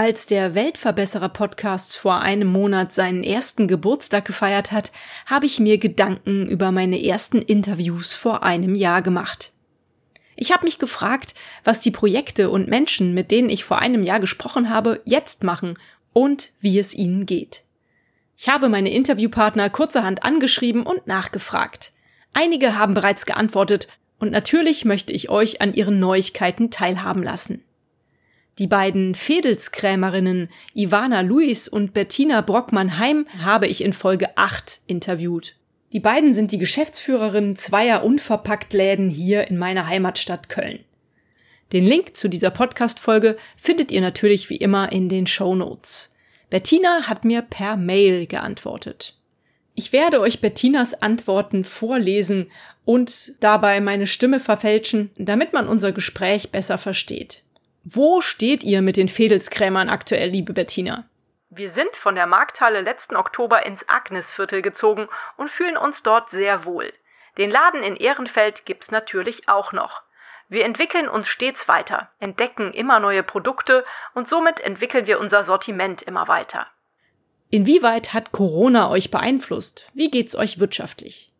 als der Weltverbesserer Podcast vor einem Monat seinen ersten Geburtstag gefeiert hat, habe ich mir Gedanken über meine ersten Interviews vor einem Jahr gemacht. Ich habe mich gefragt, was die Projekte und Menschen, mit denen ich vor einem Jahr gesprochen habe, jetzt machen und wie es ihnen geht. Ich habe meine Interviewpartner kurzerhand angeschrieben und nachgefragt. Einige haben bereits geantwortet und natürlich möchte ich euch an ihren Neuigkeiten teilhaben lassen. Die beiden Fedelskrämerinnen Ivana Luis und Bettina Brockmann-Heim habe ich in Folge 8 interviewt. Die beiden sind die Geschäftsführerinnen zweier Unverpacktläden hier in meiner Heimatstadt Köln. Den Link zu dieser Podcast-Folge findet ihr natürlich wie immer in den Show Notes. Bettina hat mir per Mail geantwortet. Ich werde euch Bettinas Antworten vorlesen und dabei meine Stimme verfälschen, damit man unser Gespräch besser versteht. Wo steht ihr mit den Fedelskrämern aktuell, liebe Bettina? Wir sind von der Markthalle letzten Oktober ins Agnesviertel gezogen und fühlen uns dort sehr wohl. Den Laden in Ehrenfeld gibt's natürlich auch noch. Wir entwickeln uns stets weiter, entdecken immer neue Produkte und somit entwickeln wir unser Sortiment immer weiter. Inwieweit hat Corona euch beeinflusst? Wie geht's euch wirtschaftlich?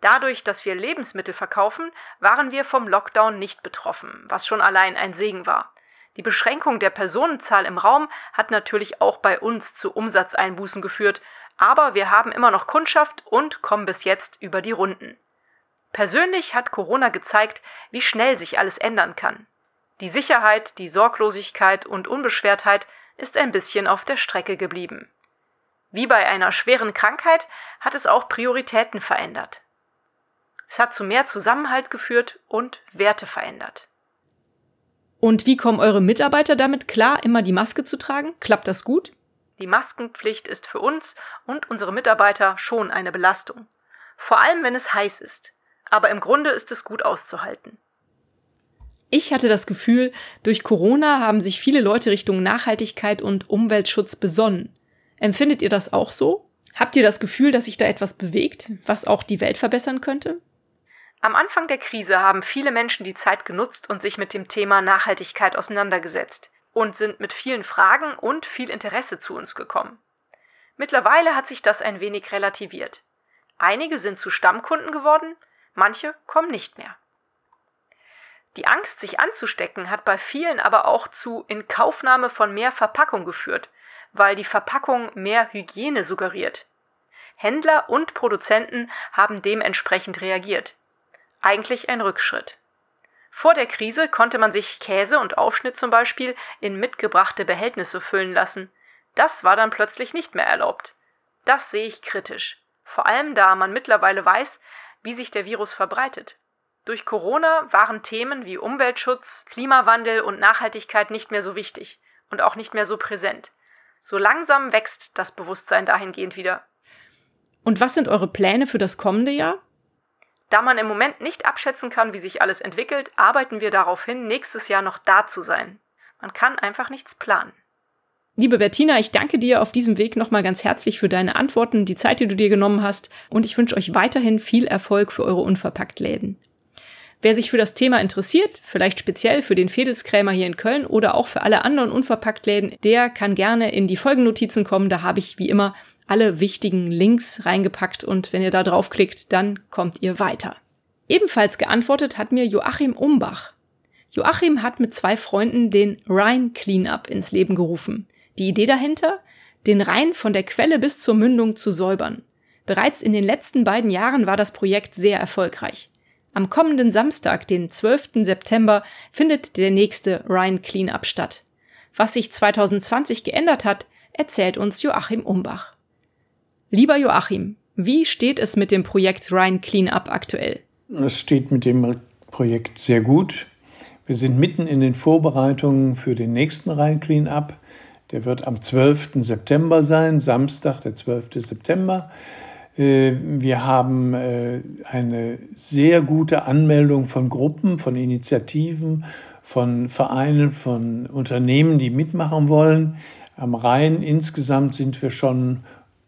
Dadurch, dass wir Lebensmittel verkaufen, waren wir vom Lockdown nicht betroffen, was schon allein ein Segen war. Die Beschränkung der Personenzahl im Raum hat natürlich auch bei uns zu Umsatzeinbußen geführt, aber wir haben immer noch Kundschaft und kommen bis jetzt über die Runden. Persönlich hat Corona gezeigt, wie schnell sich alles ändern kann. Die Sicherheit, die Sorglosigkeit und Unbeschwertheit ist ein bisschen auf der Strecke geblieben. Wie bei einer schweren Krankheit hat es auch Prioritäten verändert. Es hat zu mehr Zusammenhalt geführt und Werte verändert. Und wie kommen eure Mitarbeiter damit klar, immer die Maske zu tragen? Klappt das gut? Die Maskenpflicht ist für uns und unsere Mitarbeiter schon eine Belastung. Vor allem, wenn es heiß ist. Aber im Grunde ist es gut auszuhalten. Ich hatte das Gefühl, durch Corona haben sich viele Leute Richtung Nachhaltigkeit und Umweltschutz besonnen. Empfindet ihr das auch so? Habt ihr das Gefühl, dass sich da etwas bewegt, was auch die Welt verbessern könnte? Am Anfang der Krise haben viele Menschen die Zeit genutzt und sich mit dem Thema Nachhaltigkeit auseinandergesetzt und sind mit vielen Fragen und viel Interesse zu uns gekommen. Mittlerweile hat sich das ein wenig relativiert. Einige sind zu Stammkunden geworden, manche kommen nicht mehr. Die Angst, sich anzustecken, hat bei vielen aber auch zu Inkaufnahme von mehr Verpackung geführt, weil die Verpackung mehr Hygiene suggeriert. Händler und Produzenten haben dementsprechend reagiert eigentlich ein Rückschritt. Vor der Krise konnte man sich Käse und Aufschnitt zum Beispiel in mitgebrachte Behältnisse füllen lassen. Das war dann plötzlich nicht mehr erlaubt. Das sehe ich kritisch. Vor allem da man mittlerweile weiß, wie sich der Virus verbreitet. Durch Corona waren Themen wie Umweltschutz, Klimawandel und Nachhaltigkeit nicht mehr so wichtig und auch nicht mehr so präsent. So langsam wächst das Bewusstsein dahingehend wieder. Und was sind eure Pläne für das kommende Jahr? Da man im Moment nicht abschätzen kann, wie sich alles entwickelt, arbeiten wir darauf hin, nächstes Jahr noch da zu sein. Man kann einfach nichts planen. Liebe Bettina, ich danke dir auf diesem Weg nochmal ganz herzlich für deine Antworten, die Zeit, die du dir genommen hast und ich wünsche euch weiterhin viel Erfolg für eure Unverpacktläden. Wer sich für das Thema interessiert, vielleicht speziell für den Fedelskrämer hier in Köln oder auch für alle anderen Unverpacktläden, der kann gerne in die Folgennotizen kommen. Da habe ich wie immer alle wichtigen Links reingepackt und wenn ihr da draufklickt, dann kommt ihr weiter. Ebenfalls geantwortet hat mir Joachim Umbach. Joachim hat mit zwei Freunden den Rhine Cleanup ins Leben gerufen. Die Idee dahinter? Den Rhein von der Quelle bis zur Mündung zu säubern. Bereits in den letzten beiden Jahren war das Projekt sehr erfolgreich. Am kommenden Samstag, den 12. September, findet der nächste Rhine Cleanup statt. Was sich 2020 geändert hat, erzählt uns Joachim Umbach. Lieber Joachim, wie steht es mit dem Projekt Rhine Cleanup aktuell? Es steht mit dem Projekt sehr gut. Wir sind mitten in den Vorbereitungen für den nächsten Rhein Cleanup. Der wird am 12. September sein, Samstag, der 12. September. Äh, wir haben äh, eine sehr gute Anmeldung von Gruppen, von Initiativen, von Vereinen, von Unternehmen, die mitmachen wollen. Am Rhein insgesamt sind wir schon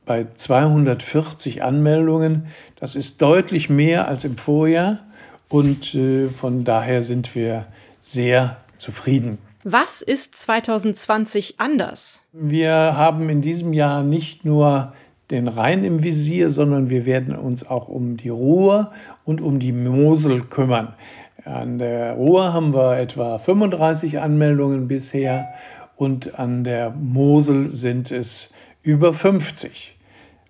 bei 240 Anmeldungen. Das ist deutlich mehr als im Vorjahr und äh, von daher sind wir sehr zufrieden. Was ist 2020 anders? Wir haben in diesem Jahr nicht nur den Rhein im Visier, sondern wir werden uns auch um die Ruhr und um die Mosel kümmern. An der Ruhr haben wir etwa 35 Anmeldungen bisher und an der Mosel sind es über 50.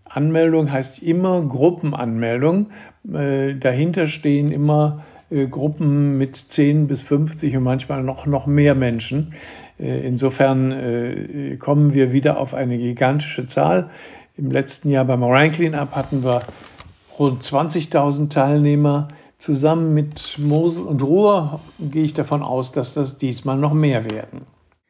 Anmeldung heißt immer Gruppenanmeldung. Äh, dahinter stehen immer äh, Gruppen mit 10 bis 50 und manchmal noch, noch mehr Menschen. Äh, insofern kommen wir wieder auf eine gigantische Zahl. Im letzten Jahr beim Rhein Cleanup hatten wir rund 20.000 Teilnehmer. Zusammen mit Mosel und Ruhr gehe ich davon aus, dass das diesmal noch mehr werden.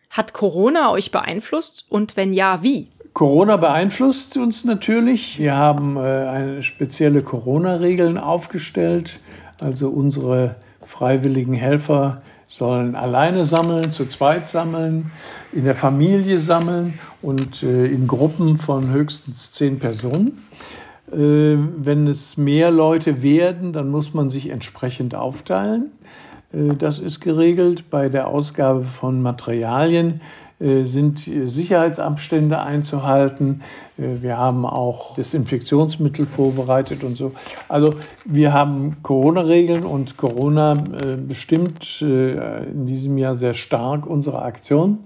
Hat Corona euch beeinflusst und wenn ja, wie? Corona beeinflusst uns natürlich. Wir haben äh, spezielle Corona-Regeln aufgestellt. Also unsere freiwilligen Helfer sollen alleine sammeln, zu zweit sammeln, in der Familie sammeln und äh, in Gruppen von höchstens zehn Personen. Äh, wenn es mehr Leute werden, dann muss man sich entsprechend aufteilen. Äh, das ist geregelt. Bei der Ausgabe von Materialien sind Sicherheitsabstände einzuhalten. Äh, wir haben auch Desinfektionsmittel vorbereitet und so. Also wir haben Corona-Regeln und Corona bestimmt in diesem Jahr sehr stark unsere Aktion.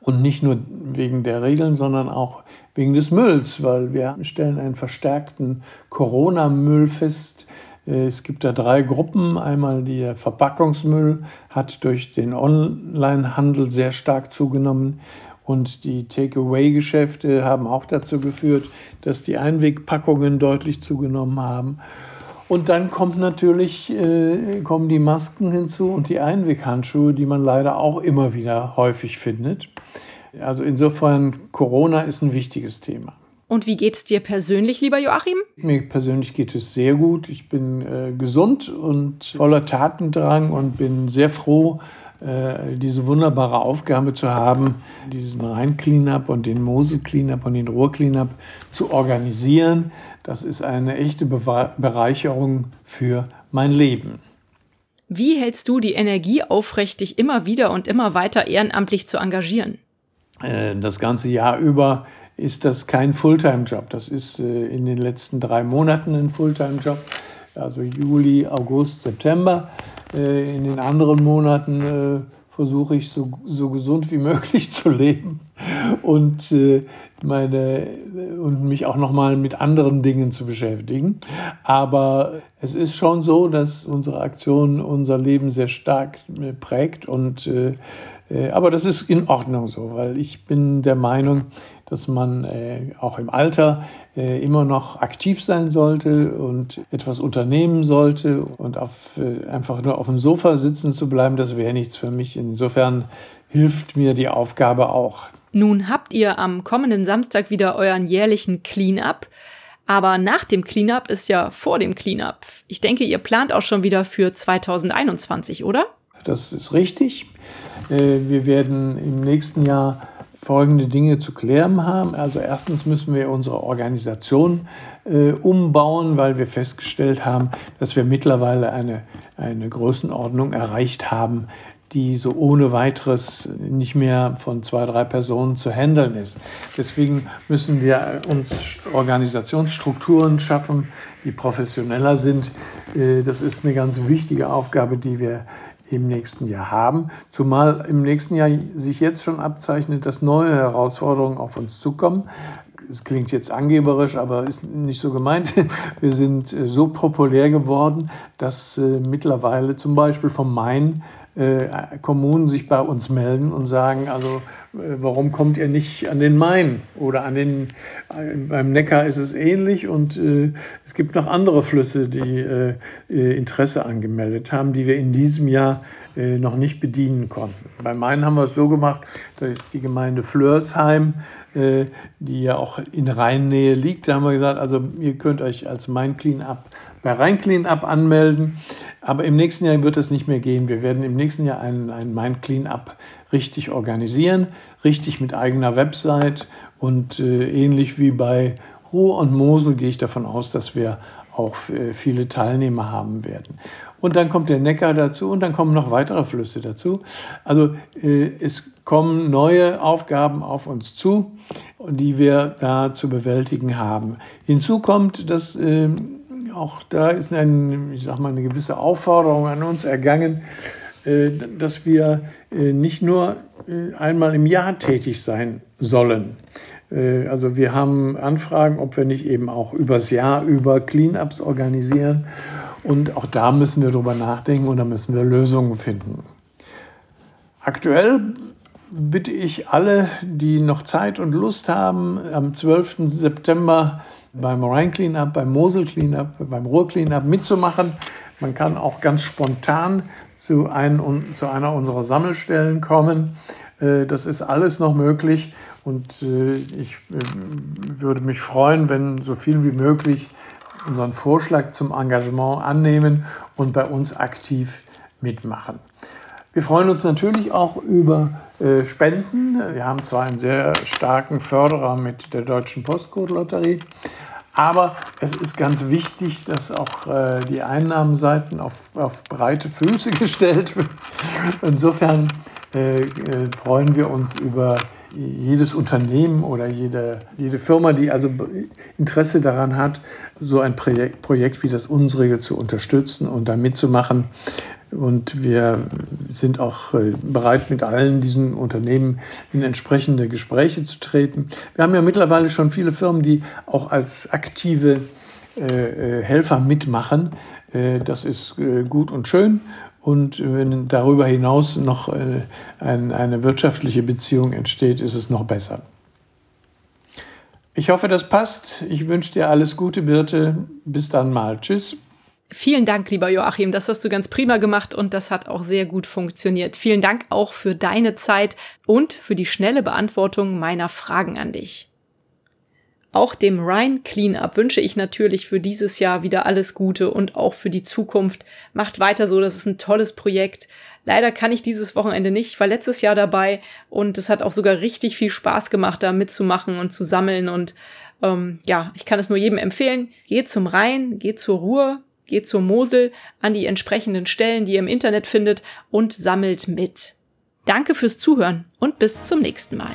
Und nicht nur wegen der Regeln, sondern auch wegen des Mülls, weil wir stellen einen verstärkten Corona-Müll fest, äh, es gibt da drei Gruppen. Einmal der Verpackungsmüll hat durch den Onlinehandel sehr stark zugenommen. Und die Takeaway-Geschäfte haben auch dazu geführt, dass die Einwegpackungen deutlich zugenommen haben. Und dann kommt natürlich, äh, kommen die Masken hinzu und die Einweghandschuhe, die man leider auch immer wieder häufig findet. Also insofern, Corona ist ein wichtiges Thema. Und wie geht es dir persönlich, lieber Joachim? Mir persönlich geht es sehr gut. Ich bin äh, gesund und voller Tatendrang und bin sehr froh, äh, diese wunderbare Aufgabe zu haben, diesen Rhein-Cleanup und den Mosel-Cleanup und den Ruhr-Cleanup zu organisieren. Das ist eine echte Be Bereicherung für mein Leben. Wie hältst du die Energie aufrecht, dich immer wieder und immer weiter ehrenamtlich zu engagieren? Äh, das ganze Jahr über ist das kein Fulltime-Job. Das ist äh, in den letzten drei Monaten ein Fulltime-Job, also Juli, August, September. Äh, in den anderen Monaten äh, versuche ich so, so gesund wie möglich zu leben und meine und mich auch noch mal mit anderen Dingen zu beschäftigen. Aber es ist schon so, dass unsere Aktion unser Leben sehr stark prägt und aber das ist in Ordnung so, weil ich bin der Meinung, dass man äh, auch im Alter äh, immer noch aktiv sein sollte und etwas unternehmen sollte und auf, äh, einfach nur auf dem Sofa sitzen zu bleiben, das wäre nichts für mich. Insofern hilft mir die Aufgabe auch. Nun habt ihr am kommenden Samstag wieder euren jährlichen Clean-up. Aber nach dem Cleanup ist ja vor dem Cleanup. Ich denke, ihr plant auch schon wieder für 2021, oder? Das ist richtig. Äh, wir werden im nächsten Jahr folgende Dinge zu klären haben. Also erstens müssen wir unsere Organisation äh, umbauen, weil wir festgestellt haben, dass wir mittlerweile eine, eine Größenordnung erreicht haben, die so ohne weiteres nicht mehr von zwei, drei Personen zu handeln ist. Deswegen müssen wir uns Organisationsstrukturen schaffen, die professioneller sind. Äh, das ist eine ganz wichtige Aufgabe, die wir im nächsten Jahr haben. Zumal im nächsten Jahr sich jetzt schon abzeichnet, dass neue Herausforderungen auf uns zukommen. Es klingt jetzt angeberisch, aber ist nicht so gemeint. Wir sind äh, so populär geworden, dass äh, mittlerweile zum Beispiel vom Main äh, Kommunen sich bei uns melden und sagen, also äh, warum kommt ihr nicht an den Main oder an den, äh, beim Neckar ist es ähnlich und äh, es gibt noch andere Flüsse, die äh, äh, Interesse angemeldet haben, die wir in diesem Jahr noch nicht bedienen konnten. Bei Main haben wir es so gemacht, da ist die Gemeinde Flörsheim, die ja auch in Rheinnähe liegt. Da haben wir gesagt, also ihr könnt euch als Main Clean-Up bei Rhein Clean-Up anmelden. Aber im nächsten Jahr wird es nicht mehr gehen. Wir werden im nächsten Jahr ein, ein Mind Cleanup richtig organisieren, richtig mit eigener Website und äh, ähnlich wie bei Ruhr und Mosel gehe ich davon aus, dass wir auch äh, viele Teilnehmer haben werden. Und dann kommt der Neckar dazu und dann kommen noch weitere Flüsse dazu. Also äh, es kommen neue Aufgaben auf uns zu, die wir da zu bewältigen haben. Hinzu kommt, dass äh, auch da ist ein, ich sag mal, eine gewisse Aufforderung an uns ergangen, äh, dass wir äh, nicht nur äh, einmal im Jahr tätig sein sollen. Also wir haben Anfragen, ob wir nicht eben auch übers Jahr über Cleanups organisieren. Und auch da müssen wir drüber nachdenken und da müssen wir Lösungen finden. Aktuell bitte ich alle, die noch Zeit und Lust haben, am 12. September beim Rhein Cleanup, beim Mosel Cleanup, beim Ruhr Cleanup mitzumachen. Man kann auch ganz spontan zu, ein, zu einer unserer Sammelstellen kommen. Äh, das ist alles noch möglich und äh, ich äh, würde mich freuen, wenn so viel wie möglich unseren Vorschlag zum Engagement annehmen und bei uns aktiv mitmachen. Wir freuen uns natürlich auch über Spenden. Wir haben zwar einen sehr starken Förderer mit der Deutschen Postcode-Lotterie, aber es ist ganz wichtig, dass auch äh, die Einnahmenseiten auf, auf, breite Füße gestellt werden. Insofern äh, äh, freuen wir uns über jedes Unternehmen oder jede, jede Firma, die also Interesse daran hat, so ein Projekt, Projekt wie das unsere zu unterstützen und da mitzumachen. Und wir sind auch äh, bereit, mit allen diesen Unternehmen in entsprechende Gespräche zu treten. Wir haben ja mittlerweile schon viele Firmen, die auch als aktive äh, äh, Helfer mitmachen. Das ist gut und schön. Und wenn darüber hinaus noch eine wirtschaftliche Beziehung entsteht, ist es noch besser. Ich hoffe, das passt. Ich wünsche dir alles Gute, Birte. Bis dann mal. Tschüss. Vielen Dank, lieber Joachim. Das hast du ganz prima gemacht und das hat auch sehr gut funktioniert. Vielen Dank auch für deine Zeit und für die schnelle Beantwortung meiner Fragen an dich. Auch dem Rhine Cleanup wünsche ich natürlich für dieses Jahr wieder alles Gute und auch für die Zukunft. Macht weiter so, das ist ein tolles Projekt. Leider kann ich dieses Wochenende nicht, war letztes Jahr dabei und es hat auch sogar richtig viel Spaß gemacht, da mitzumachen und zu sammeln und ähm, ja, ich kann es nur jedem empfehlen. Geht zum Rhein, geht zur Ruhr, geht zur Mosel an die entsprechenden Stellen, die ihr im Internet findet und sammelt mit. Danke fürs Zuhören und bis zum nächsten Mal.